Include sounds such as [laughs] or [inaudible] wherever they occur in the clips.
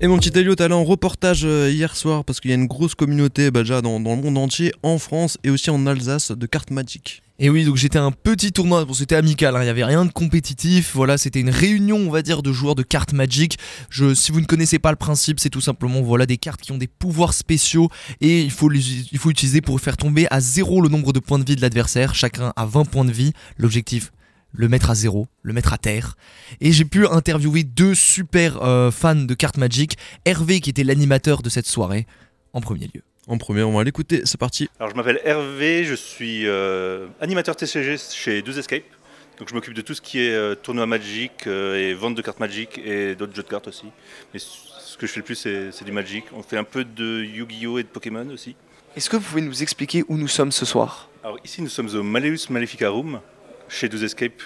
Et mon petit Elliot, allé en reportage euh, hier soir parce qu'il y a une grosse communauté bah, déjà dans, le monde entier, en France et aussi en Alsace, de cartes Magic. Et oui, donc j'étais un petit tournoi, c'était amical, hein, il n'y avait rien de compétitif, voilà, c'était une réunion, on va dire, de joueurs de cartes Magic. Si vous ne connaissez pas le principe, c'est tout simplement voilà, des cartes qui ont des pouvoirs spéciaux et il faut, les, il faut utiliser pour faire tomber à zéro le nombre de points de vie de l'adversaire, chacun a 20 points de vie. L'objectif, le mettre à zéro, le mettre à terre. Et j'ai pu interviewer deux super euh, fans de cartes Magic, Hervé qui était l'animateur de cette soirée, en premier lieu. En premier, on va l'écouter, c'est parti. Alors je m'appelle Hervé, je suis euh, animateur TCG chez 12 Escape. Donc je m'occupe de tout ce qui est euh, tournoi Magic euh, et vente de cartes Magic et d'autres jeux de cartes aussi. Mais ce que je fais le plus c'est du Magic. On fait un peu de Yu-Gi-Oh et de Pokémon aussi. Est-ce que vous pouvez nous expliquer où nous sommes ce soir? Alors ici nous sommes au Malleus Maleficarum chez 12 Escape,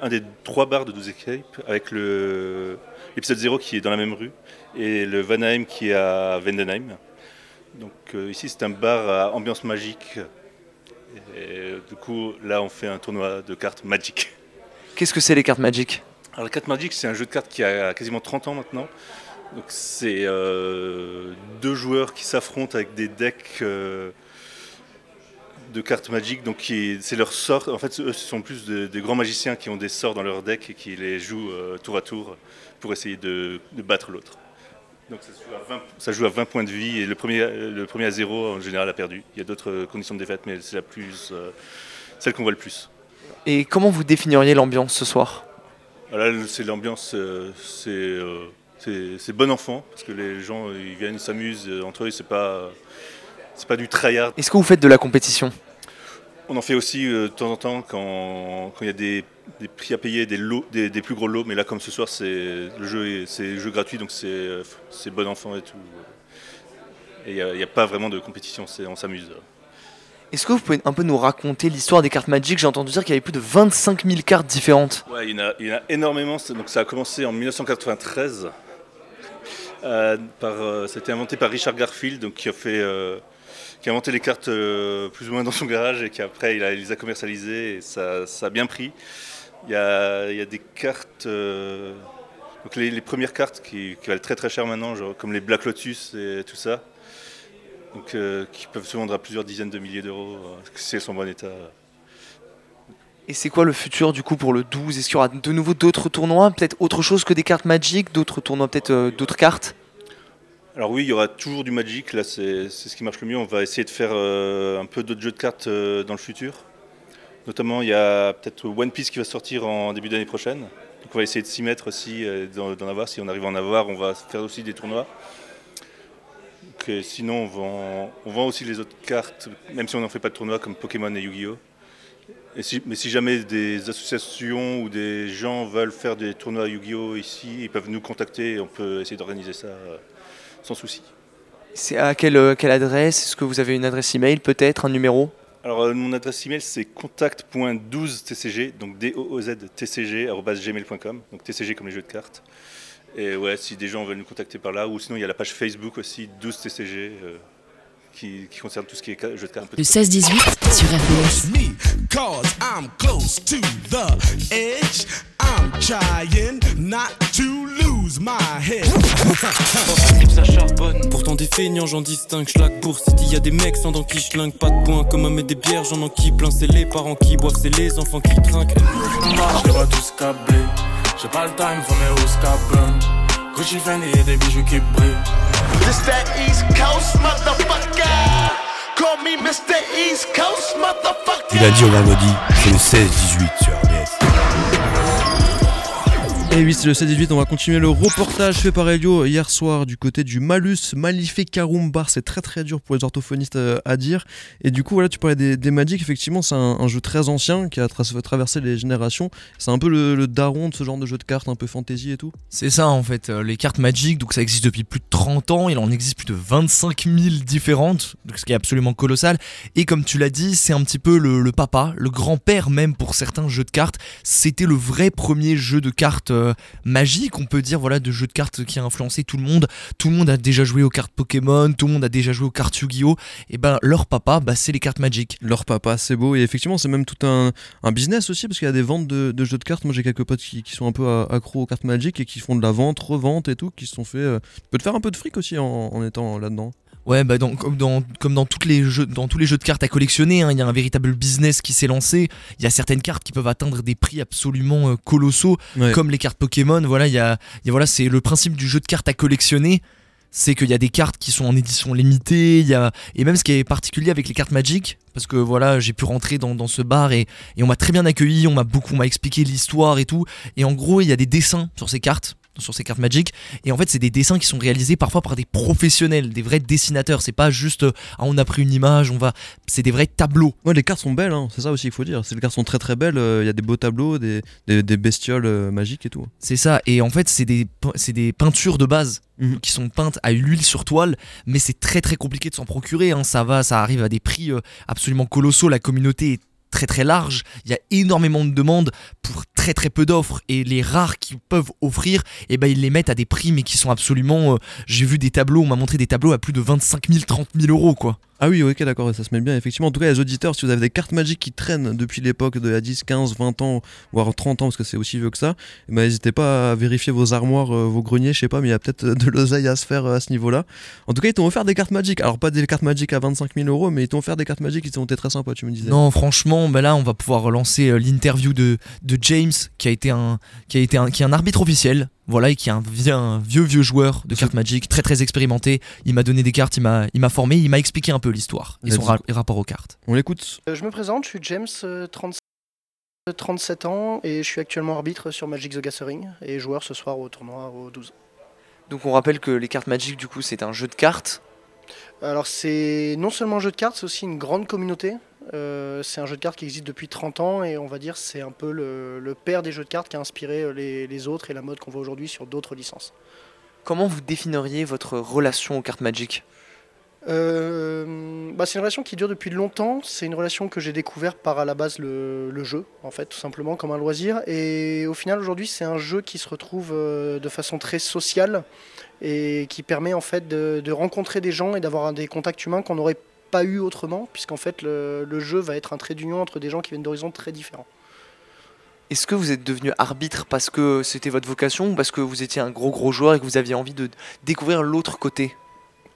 un des trois bars de 12 Escape avec l'épisode 0 qui est dans la même rue et le Vanheim qui est à Vendenheim. Donc euh, ici c'est un bar à ambiance magique. Et du coup là on fait un tournoi de cartes Magic. Qu'est-ce que c'est les cartes Magic Alors la carte Magic c'est un jeu de cartes qui a quasiment 30 ans maintenant. Donc c'est euh, deux joueurs qui s'affrontent avec des decks euh, de cartes Magic. Donc c'est leur sort. En fait eux ce sont plus des de grands magiciens qui ont des sorts dans leur deck et qui les jouent euh, tour à tour pour essayer de, de battre l'autre. Donc ça joue, 20, ça joue, à 20, points de vie et le premier, le premier à zéro en général a perdu. Il y a d'autres conditions de défaite mais c'est la plus, euh, celle qu'on voit le plus. Et comment vous définiriez l'ambiance ce soir? Là c'est l'ambiance, euh, c'est euh, bon enfant parce que les gens ils viennent, ils s'amusent entre eux, c'est pas, c'est pas du tryhard. Est-ce que vous faites de la compétition? On en fait aussi euh, de temps en temps quand il y a des, des, prix à payer, des, lots, des, des, plus gros lots. Mais là, comme ce soir, c'est le jeu c'est jeu gratuit, donc c'est bon enfant et tout. Et il n'y a, a, pas vraiment de compétition, on s'amuse. Est-ce que vous pouvez un peu nous raconter l'histoire des cartes Magic? J'ai entendu dire qu'il y avait plus de 25 000 cartes différentes. Ouais, il y en a, il y en a énormément. Donc ça a commencé en 1993. Euh, par, euh, ça a été inventé par Richard Garfield, donc qui a fait euh, qui a inventé les cartes euh, plus ou moins dans son garage et qui après il, les a commercialisées et ça, a bien pris. Il y a, des cartes, euh, donc les, premières cartes qui, valent très très cher maintenant, comme les Black Lotus et tout ça, donc, euh, qui peuvent se vendre à plusieurs dizaines de milliers d'euros si elles sont en bon état. Et c'est quoi le futur du coup pour le 12 Est-ce qu'il y aura de nouveau d'autres tournois? Peut-être autre chose que des cartes Magic D'autres tournois, peut-être d'autres cartes? Alors oui, il y aura toujours du Magic, là c'est ce qui marche le mieux. On va essayer de faire euh, un peu d'autres jeux de cartes euh, dans le futur. Notamment, il y a peut-être One Piece qui va sortir en début d'année prochaine. Donc on va essayer de s'y mettre aussi, euh, d'en avoir. Si on arrive à en avoir, on va faire aussi des tournois. Euh, sinon, on vend, on vend, aussi les autres cartes, même si on n'en fait pas de tournois comme Pokémon et Yu-Gi-Oh! Mais si jamais des associations ou des gens veulent faire des tournois Yu-Gi-Oh! ici, ils peuvent nous contacter et on peut essayer d'organiser ça sans souci. C'est à quelle, quelle adresse? Est-ce que vous avez une adresse email peut-être, un numéro? Alors euh, mon adresse email c'est contact.12tcg, donc d o o z tcg gmail.com, donc tcg comme les jeux de cartes. Et ouais, si des gens veulent nous contacter par là, ou sinon il y a la page Facebook aussi 12tcg. Euh, qui, qui, concerne tout ce qui est jeux de cartes. Le 16-18 sur RDS. Pourtant des feignants j'en distingue Schlag pour il y a des mecs sans dents qui schlinguent Pas de points comme un met des bières. J'en en qui plein c'est les parents qui boivent C'est les enfants qui trinquent. Je vois tous câblés. J'ai pas le time faut mes hauts scabum Gucci Fendi et des bijoux qui brillent. This that East Coast motherfucker. Call me Mr. East Coast motherfucker. Du lundi au vendredi c'est le 16-18 sur RDS et oui, c'est le 7-18, on va continuer le reportage fait par Elio hier soir du côté du Malus Maleficarum Bar. C'est très très dur pour les orthophonistes euh, à dire. Et du coup, voilà, tu parlais des, Magic, effectivement, c'est un, jeu très ancien qui a tra traversé les générations. C'est un peu le, daron de ce genre de jeu de cartes, un peu fantasy et tout. C'est ça en fait, euh, les cartes Magic, donc ça existe depuis plus de 30 ans, il en existe plus de 25 000 différentes, ce qui est absolument colossal. Et comme tu l'as dit, c'est un petit peu le, le papa, le grand-père même pour certains jeux de cartes. C'était le vrai premier jeu de cartes. Euh, magique, on peut dire, voilà, de jeu de cartes qui a influencé tout le monde. Tout le monde a déjà joué aux cartes Pokémon, tout le monde a déjà joué aux cartes Yu-Gi-Oh! Et ben leur papa, bah, c'est les cartes Magic. Leur papa, c'est beau. Et effectivement, c'est même tout un, business aussi, parce qu'il y a des ventes de, jeux de cartes. Moi, j'ai quelques potes qui, sont un peu accros aux cartes Magic et qui font de la vente, revente et tout, qui se sont fait. euh, tu peux te faire un peu de fric aussi en, en étant là-dedans. Ouais, bah dans, comme, dans, comme dans, toutes les jeux, dans tous les jeux de cartes à collectionner, hein, il y a un véritable business qui s'est lancé. Il y a certaines cartes qui peuvent atteindre des prix absolument euh, colossaux, Ouais. comme les cartes Pokémon. Voilà, il y a, y a- voilà, c'est le principe du jeu de cartes à collectionner. C'est qu'il y a des cartes qui sont en édition limitée, il y a, et même ce qui est particulier avec les cartes Magic, parce que voilà, j'ai pu rentrer dans, dans ce bar et, et on m'a très bien accueilli, on m'a beaucoup, on m'a expliqué l'histoire et tout. Et en gros, il y a des dessins sur ces cartes, sur ces cartes Magic, et en fait, c'est des dessins qui sont réalisés parfois par des professionnels, des vrais dessinateurs. C'est pas juste, euh, ah, on a pris une image, on va. C'est des vrais tableaux. Ouais, les cartes sont belles, hein, c'est ça aussi qu'il faut dire. Les cartes sont très très belles. euh, Il y a des beaux tableaux, des, des, des bestioles euh, magiques et tout. C'est ça. Et en fait, c'est des, des peintures de base Mhm. qui sont peintes à l'huile sur toile, mais c'est très très compliqué de s'en procurer. hein. Ça va, ça arrive à des prix absolument colossaux. La communauté est très très large. Il y a énormément de demandes pour très très peu d'offres et les rares qu'ils peuvent offrir, eh ben ils les mettent à des prix mais qui sont absolument. euh, J'ai vu des tableaux, on m'a montré des tableaux à plus de 25 000, 30 000 euros quoi. Ah oui, ok, d'accord, ça se met bien. Effectivement, en tout cas, les auditeurs, si vous avez des cartes magiques qui traînent depuis l'époque de la 10, 15, 20 ans, voire 30 ans, parce que c'est aussi vieux que ça, eh ben, n'hésitez pas à vérifier vos armoires, euh, vos greniers, je sais pas, mais il y a peut-être euh, de l'oseille à se faire euh, à ce niveau-là. En tout cas, ils t'ont offert des cartes magiques. Alors, pas des cartes magiques à 25 000 euros, mais ils t'ont offert des cartes magiques qui ont été très sympas, tu me disais. Non, franchement, ben là, on va pouvoir relancer euh, l'interview de, James, qui a été un, qui a été qui est un arbitre officiel, voilà, et qui est un, vie- un vieux vieux joueur de cartes Magic, très très expérimenté. Il m'a donné des cartes, il m'a, il m'a formé, il m'a expliqué un peu l'histoire et son ra- rapport aux cartes. On l'écoute. Euh, Je me présente, je suis James, euh, 37 euh, 37 ans, et je suis actuellement arbitre sur Magic the Gathering et joueur ce soir au tournoi au 12. Donc on rappelle que les cartes Magic, du coup, c'est un jeu de cartes. Alors c'est non seulement un jeu de cartes, c'est aussi une grande communauté. Euh, c'est un jeu de cartes qui existe depuis 30 ans et on va dire c'est un peu le, le père des jeux de cartes qui a inspiré euh, les, les autres et la mode qu'on voit aujourd'hui sur d'autres licences. Comment vous définiriez votre relation aux cartes Magic? Euh, bah, c'est une relation qui dure depuis longtemps. C'est une relation que j'ai découvert par à la base le, jeu, en fait, tout simplement comme un loisir. Et au final, aujourd'hui, c'est un jeu qui se retrouve euh, de façon très sociale et qui permet en fait de, rencontrer des gens et d'avoir des contacts humains qu'on n'aurait pas eu autrement, puisqu'en fait, le jeu va être un trait d'union entre des gens qui viennent d'horizons très différents. Est-ce que vous êtes devenu arbitre parce que c'était votre vocation ou parce que vous étiez un gros gros joueur et que vous aviez envie de découvrir l'autre côté?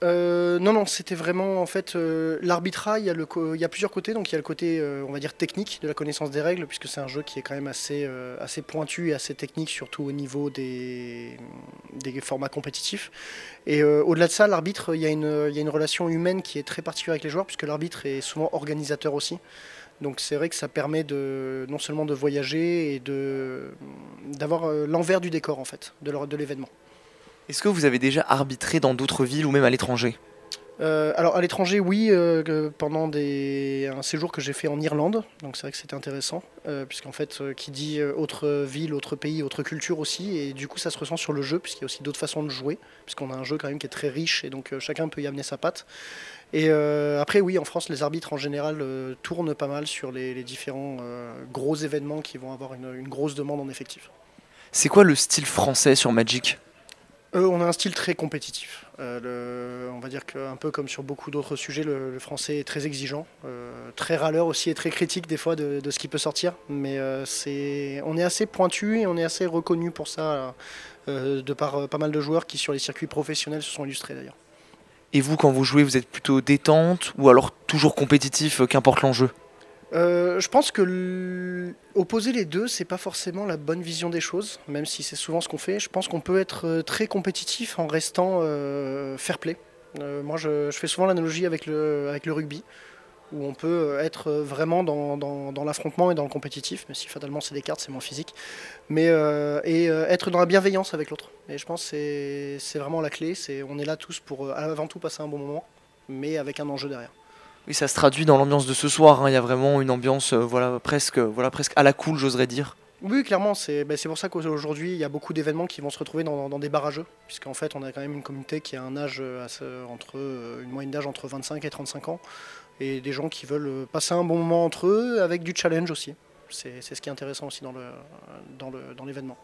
Euh, non, non, c'était vraiment en fait euh, l'arbitrat. Il y, a plusieurs côtés. Donc il y a le côté, euh, on va dire, technique de la connaissance des règles, puisque c'est un jeu qui est quand même assez, pointu et assez technique, surtout au niveau des, formats compétitifs. Et au-delà de ça, l'arbitre, il y, a une- relation humaine qui est très particulière avec les joueurs, puisque l'arbitre est souvent organisateur aussi. Donc c'est vrai que ça permet non seulement de voyager et d'avoir l'envers du décor en fait de l'événement. Est-ce que vous avez déjà arbitré dans d'autres villes ou même à l'étranger? Euh, alors à l'étranger, oui, euh, pendant des, un séjour que j'ai fait en Irlande, donc c'est vrai que c'était intéressant, euh, puisqu'en fait, qui dit autre ville, autre pays, autre culture aussi, et du coup ça se ressent sur le jeu, puisqu'il y a aussi d'autres façons de jouer, puisqu'on a un jeu quand même qui est très riche, et donc chacun peut y amener sa patte. Et après, oui, en France, les arbitres en général tournent pas mal sur les, les différents gros événements qui vont avoir une, une grosse demande en effectif. C'est quoi le style français sur Magic? On a un style très compétitif. Euh, on va dire qu'un peu comme sur beaucoup d'autres sujets, le, français est très exigeant, euh, très râleur aussi et très critique des fois de, de ce qui peut sortir. Mais euh, c'est, on est assez pointu et on est assez reconnu pour ça, de par pas mal de joueurs qui sur les circuits professionnels se sont illustrés d'ailleurs. Et vous, quand vous jouez, vous êtes plutôt détente ou alors toujours compétitif, qu'importe l'enjeu? Euh, je pense que opposer les deux, c'est pas forcément la bonne vision des choses, même si c'est souvent ce qu'on fait. Je pense qu'on peut être euh, très compétitif en restant euh, fair play. Moi, je, fais souvent l'analogie avec le, rugby, où on peut être vraiment dans, l'affrontement et dans le compétitif, même si fatalement c'est des cartes, c'est moins physique, mais et être dans la bienveillance avec l'autre. Et je pense que c'est- vraiment la clé. On est là tous pour avant tout passer un bon moment, mais avec un enjeu derrière. Oui, ça se traduit dans l'ambiance de ce soir. hein. Il y a vraiment une ambiance, euh, voilà, presque, voilà, presque à la cool, j'oserais dire. Oui, clairement, c'est ben, c'est pour ça qu'aujourd'hui, il y a beaucoup d'événements qui vont se retrouver dans, des barrageux, puisqu'en fait, on a quand même une communauté qui a un âge euh, entre, euh, une moyenne d'âge entre 25 et 35 ans, et des gens qui veulent passer un bon moment entre eux, avec du challenge aussi. C'est ce qui est intéressant aussi dans le- dans le- dans l'événement.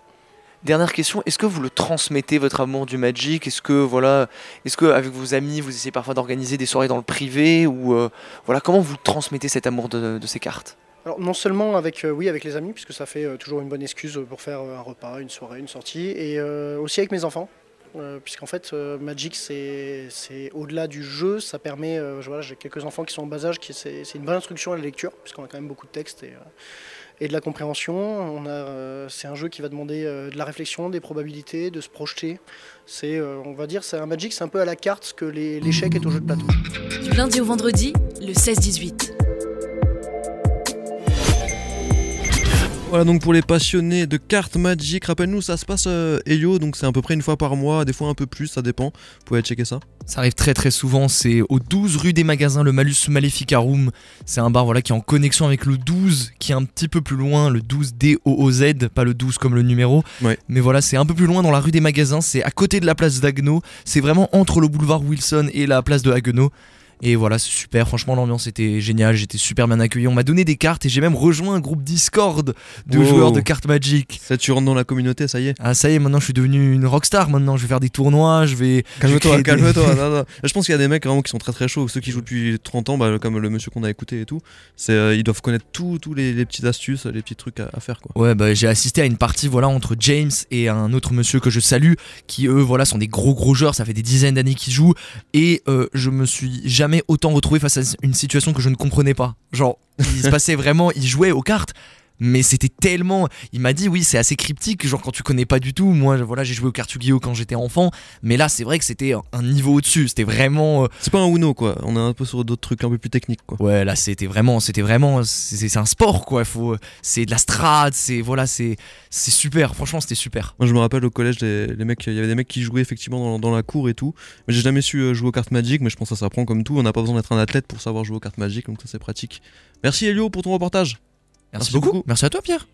Dernière question, est-ce que vous le transmettez votre amour du Magic? Est-ce que voilà, est-ce que avec vos amis vous essayez parfois d'organiser des soirées dans le privé ou euh, voilà comment vous transmettez cet amour de, ces cartes? Non seulement avec, euh, oui, avec les amis, puisque ça fait euh, toujours une bonne excuse pour faire un repas, une soirée, une sortie, et aussi avec mes enfants. Puisqu'en fait, Magic, c'est au-delà du jeu, ça permet. J'ai quelques enfants qui sont en bas âge, c'est une bonne instruction à la lecture, puisqu'on a quand même beaucoup de textes et de la compréhension. Euh, c'est un jeu qui va demander euh, de la réflexion, des probabilités, de se projeter. C'est, euh, on va dire, c'est un Magic, c'est un peu à la carte ce que l'échec est au jeu de plateau. Du lundi au vendredi, le 16-18. Voilà donc pour les passionnés de cartes Magic, rappelle-nous ça se passe euh, Elio, donc c'est à peu près une fois par mois, des fois un peu plus, ça dépend. Vous pouvez checker ça. Ça arrive très très souvent, c'est au 12 rue des Magasins, le Malus Maleficarum. C'est un bar voilà, qui est en connexion avec le 12, qui est un petit peu plus loin, le 12 D-O-O-Z, pas le 12 comme le numéro. Ouais. Mais voilà, c'est un peu plus loin dans la rue des Magasins, c'est à côté de la place d'Agno, c'est vraiment entre le boulevard Wilson et la place de Haguenau. Et voilà, c'est super, franchement l'ambiance était géniale, j'étais super bien accueilli. On m'a donné des cartes et j'ai même rejoint un groupe Discord de Wow. joueurs de cartes Magic. Ça tu rentres dans la communauté, ça y est. Ah ça y est, maintenant je suis devenu une rockstar, maintenant je vais faire des tournois, je vais... Calme-toi, des- calme-toi. [laughs] Je pense qu'il y a des mecs vraiment qui sont très très chauds, ceux qui jouent depuis 30 ans, bah, comme le monsieur qu'on a écouté et tout. C'est, euh, ils doivent connaître tous tous les, les petites astuces, les petits trucs à, à faire quoi. Ouais, bah, j'ai assisté à une partie voilà entre James et un autre monsieur que je salue, qui eux voilà sont des gros gros joueurs. Ça fait des dizaines d'années qu'ils jouent et euh, je me suis jamais autant retrouvé face à une situation que je ne comprenais pas. Genre, il se passait vraiment, ils jouaient aux cartes. Mais c'était tellement. Il m'a dit, oui, c'est assez cryptique, genre quand tu connais pas du tout. Moi, voilà, j'ai joué aux cartes Yu-Gi-Oh! quand j'étais enfant. Mais là, c'est vrai que c'était un niveau au-dessus. C'était vraiment. euh, C'est pas un Uno quoi, on est un peu sur d'autres trucs un peu plus techniques quoi. Ouais, là c'était vraiment, c'était vraiment, c'est un sport quoi. Faut, c'est de la strade, c'est voilà, c'est c'est super. Franchement, c'était super. Moi je me rappelle au collège, les, les mecs, il y avait des mecs qui jouaient effectivement dans, dans la cour et tout. Mais j'ai jamais su euh, jouer aux cartes Magic, mais je pense que ça s'apprend comme tout. On n'a pas besoin d'être un athlète pour savoir jouer aux cartes Magic, donc ça c'est pratique. Merci Elio pour ton reportage. Merci, Merci beaucoup. beaucoup. Merci à toi, Pierre.